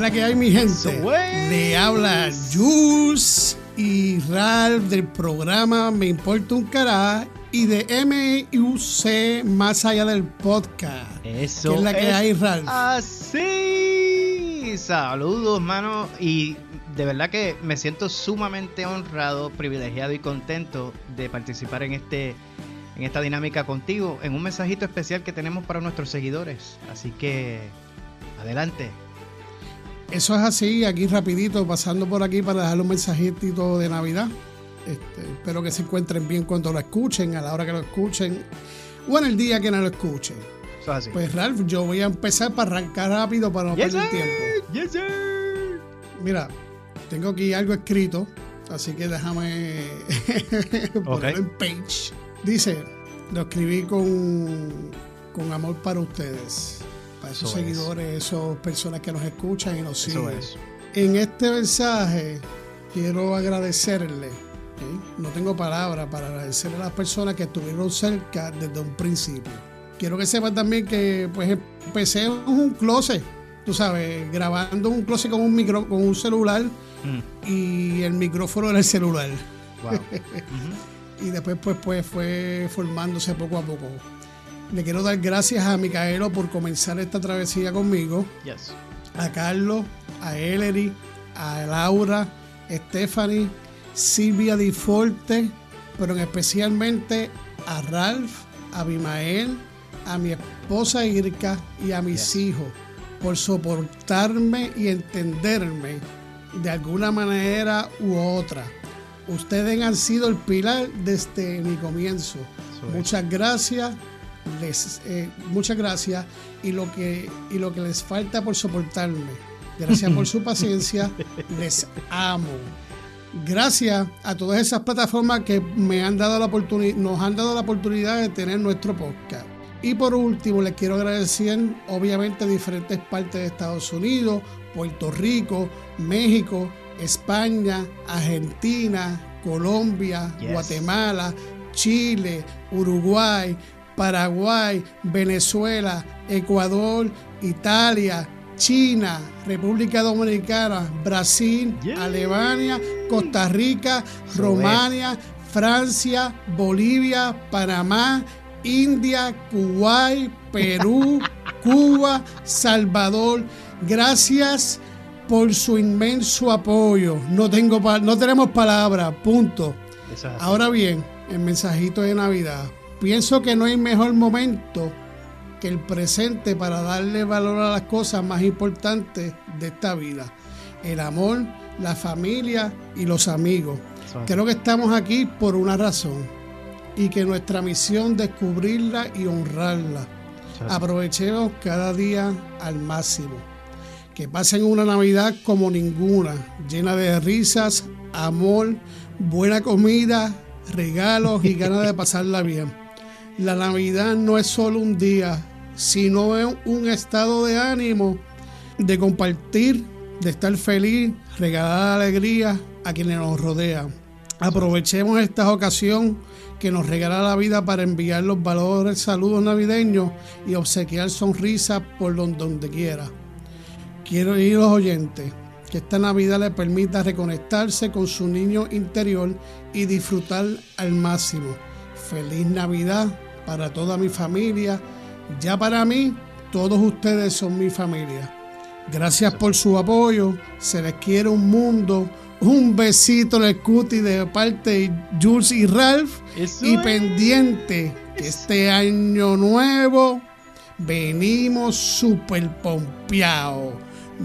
la que hay, mi gente? Le habla Jules y Ralph del programa Me Importa un Cará y de MUC Más Allá del Podcast. Eso es la que hay, Ralph. Así. Saludos, mano. Y de verdad que me siento sumamente honrado, privilegiado y contento de participar en este en esta dinámica contigo, en un mensajito especial que tenemos para nuestros seguidores. Así que adelante. Eso es así, aquí rapidito, pasando por aquí para dejar un mensajito de Navidad. Este, espero que se encuentren bien cuando lo escuchen, a la hora que lo escuchen, o en el día que no lo escuchen. Eso es así. Pues Ralph, yo voy a empezar para arrancar rápido para no perder tiempo. Yes, sir. Mira, tengo aquí algo escrito, así que déjame ponerlo en page. Dice, lo escribí con, con amor para ustedes para esos seguidores, esas personas que nos escuchan y nos siguen. En este mensaje quiero agradecerle, no tengo palabras para agradecerle a las personas que estuvieron cerca desde un principio. Quiero que sepan también que pues empecé en un closet, tú sabes, grabando un closet con un micro, con un celular mm. y el micrófono era el celular. y después pues, pues fue formándose poco a poco. Le quiero dar gracias a Micaelo por comenzar esta travesía conmigo. A Carlos, a Ellery, a Laura, Stephanie, Silvia Di Forte, pero especialmente a Ralph, a Abimael, a mi esposa Irka y a mis hijos por soportarme y entenderme de alguna manera u otra. Ustedes han sido el pilar desde mi comienzo. Muchas gracias les, eh, muchas gracias y lo, que, y lo que les falta por soportarme. Gracias por su paciencia. Les amo. Gracias a todas esas plataformas que me han dado la oportunidad, nos han dado la oportunidad de tener nuestro podcast. Y por último, les quiero agradecer obviamente a diferentes partes de Estados Unidos, Puerto Rico, México, España, Argentina, Colombia, Guatemala, Chile, Uruguay, Paraguay, Venezuela, Ecuador, Italia, China, República Dominicana, Brasil, Alemania, Costa Rica, Romania, Francia, Bolivia, Panamá, India, Kuwait, Perú, Cuba, Salvador. Gracias por su inmenso apoyo. No, tengo no tenemos palabras, punto. Ahora bien, el mensajito de Navidad. Pienso que no hay mejor momento que el presente para darle valor a las cosas más importantes de esta vida. El amor, la familia y los amigos. Creo que estamos aquí por una razón y que nuestra misión descubrirla y honrarla. Aprovechemos cada día al máximo. Que pasen una Navidad como ninguna, llena de risas, amor, buena comida, regalos y ganas de pasarla bien. La Navidad no es solo un día, sino un estado de ánimo, de compartir, de estar feliz, regalar alegría a quienes nos rodean. Aprovechemos esta ocasión que nos regala la vida para enviar los valores, saludos navideños y obsequiar sonrisas por donde quiera. Quiero ir los oyentes que esta Navidad le permita reconectarse con su niño interior y disfrutar al máximo. Feliz Navidad para toda mi familia. Ya para mí, todos ustedes son mi familia. Gracias por su apoyo. Se les quiere un mundo. Un besito en el cuti de parte de Jules y Ralph. y pendiente que este año nuevo venimos super pompeados.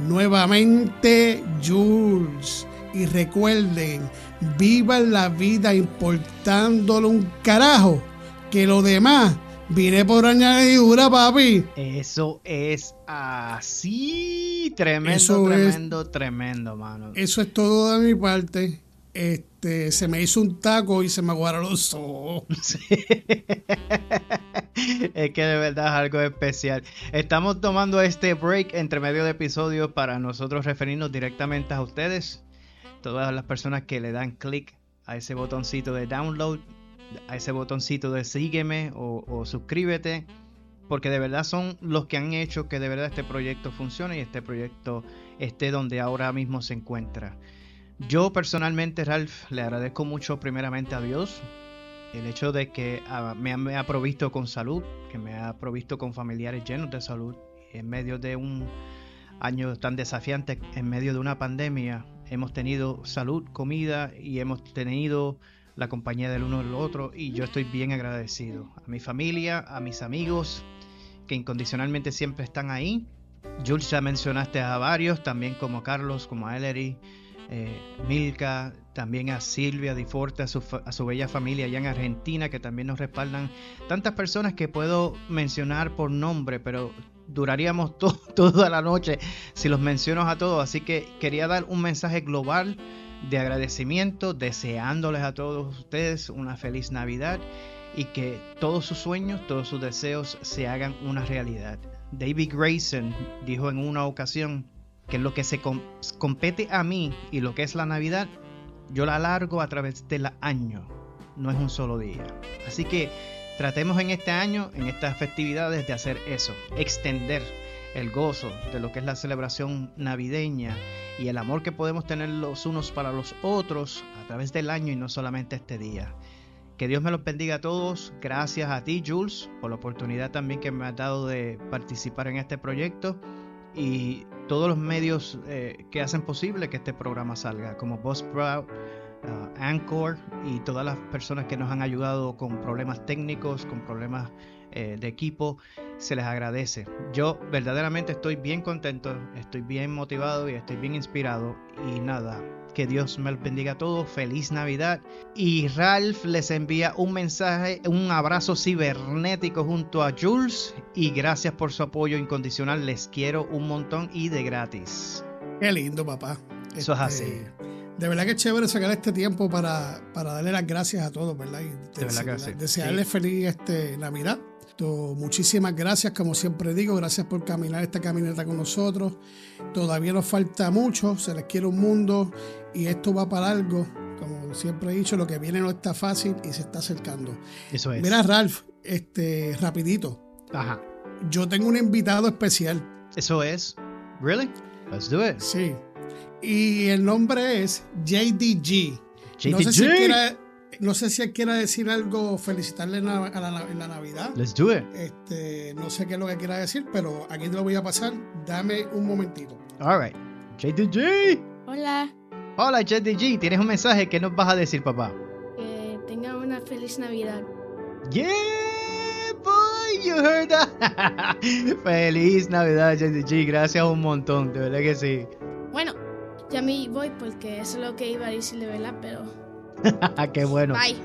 Nuevamente, Jules. Y recuerden, vivan la vida importándole un carajo que lo demás vine por añadidura, papi. Eso es así. Tremendo, tremendo, tremendo, mano. Eso es todo de mi parte. Este, se me hizo un taco y se me aguaron los ojos. es que de verdad es algo especial. Estamos tomando este break entre medio de episodios para nosotros referirnos directamente a ustedes. Todas las personas que le dan clic a ese botoncito de download a ese botoncito de sígueme o, suscríbete. porque de verdad son los que han hecho que de verdad este proyecto funcione y este proyecto esté donde ahora mismo se encuentra. Yo personalmente, Ralph, le agradezco mucho primeramente a Dios el hecho de que ah, me, ha provisto con salud, que me ha provisto con familiares llenos de salud en medio de un año tan desafiante, en medio de una pandemia. Hemos tenido salud, comida y hemos tenido la compañía del uno del otro y yo estoy bien agradecido a mi familia, a mis amigos que incondicionalmente siempre están ahí. Jules ya mencionaste a varios, también como Carlos, como a Ellery, eh, Milka, también a Silvia Di Forte, a su, a su, bella familia allá en Argentina, que también nos respaldan. Tantas personas que puedo mencionar por nombre, pero duraríamos toda la noche si los menciono a todos. Así que quería dar un mensaje global de agradecimiento, deseándoles a todos ustedes una feliz Navidad y que todos sus sueños, todos sus deseos se hagan una realidad. David Grayson dijo en una ocasión que lo que se compete a mí y lo que es la Navidad, yo la alargo a través del año, no es un solo día. Así que tratemos en este año, en estas festividades, de hacer eso, extender el gozo de lo que es la celebración navideña y el amor que podemos tener los unos para los otros a través del año y no solamente este día. Que Dios me los bendiga a todos. Gracias a ti, Jules, por la oportunidad también que me has dado de participar en este proyecto y todos los medios eh, que hacen posible que este programa salga, como Buzzsprout, uh, Anchor y todas las personas que nos han ayudado con problemas técnicos, con problemas eh, de equipo, se les agradece. Yo verdaderamente estoy bien contento, estoy bien motivado y estoy bien inspirado y nada, que Dios me bendiga a todos. Feliz Navidad. Y Ralph les envía un mensaje, un abrazo cibernético junto a Jules. Y gracias por su apoyo incondicional. Les quiero un montón y de gratis. Qué lindo, papá. Eso es así. Este, de verdad que es chévere sacar este tiempo para, darle las gracias a todos, ¿verdad? Y de verdad que sí. Desearles feliz este, Navidad. Muchísimas gracias, como siempre digo, gracias por caminar esta caminata con nosotros. Todavía nos falta mucho, se les quiere un mundo y esto va para algo. Como siempre he dicho, lo que viene no está fácil y se está acercando. Eso es. Mira, Ralph, este, rapidito. Ajá. Yo tengo un invitado especial. Eso es. Really? Let's do it. Sí. Y el nombre es JDG. JDG. No sé si quiera, no sé si él quiera decir algo, felicitarle en la, en la, Navidad. Let's do it. Este, no sé qué es lo que quiera decir, pero aquí te lo voy a pasar. Dame un momentito. All right. JDG. Hola. Hola JDG, ¿tienes un mensaje? ¿Qué nos vas a decir, papá? Que tenga una feliz Navidad. Yeah, boy, you heard that. feliz Navidad, JDG. Gracias un montón, de verdad que sí. Bueno, ya me voy porque eso es lo que iba a decirle, ¿verdad? Pero. Qué bueno. Bye.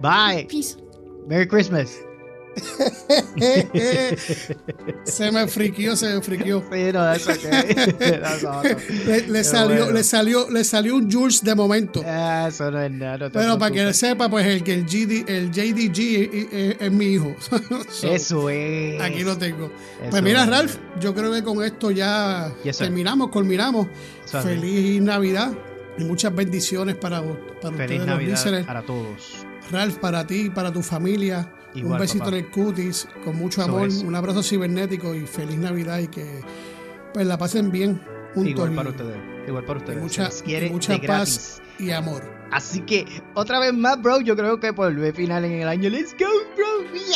Bye. Peace. Merry Christmas. se me friquió, se me friquió. le, salió, le, salió, le salió un Jules de momento. Eso no es nada. Pero para que sepa, pues el que el, GD, el JDG es, mi hijo. Eso es. Aquí lo tengo. pues mira, Ralph, yo creo que con esto ya terminamos, culminamos. Feliz Navidad y muchas bendiciones para, para Feliz ustedes, Navidad para todos. Ralph, para ti, para tu familia un besito en el cutis, con mucho amor, un abrazo cibernético y feliz Navidad y que pues la pasen bien juntos. Igual para ustedes, igual para ustedes. mucha, mucha paz y amor. Así que, otra vez más, bro, yo creo que por el final en el año. Let's go, bro.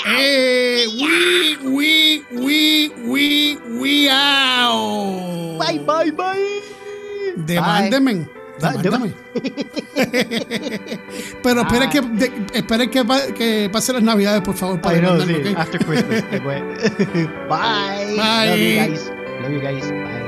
Eh, we, we, we, we, we, out. Bye, bye, bye. Demándenme. Pero esperen que, esperen que, que pasen las navidades, por favor. Para know, sí. After Christmas. Bye. Bye. Love you guys. Love you guys. Bye.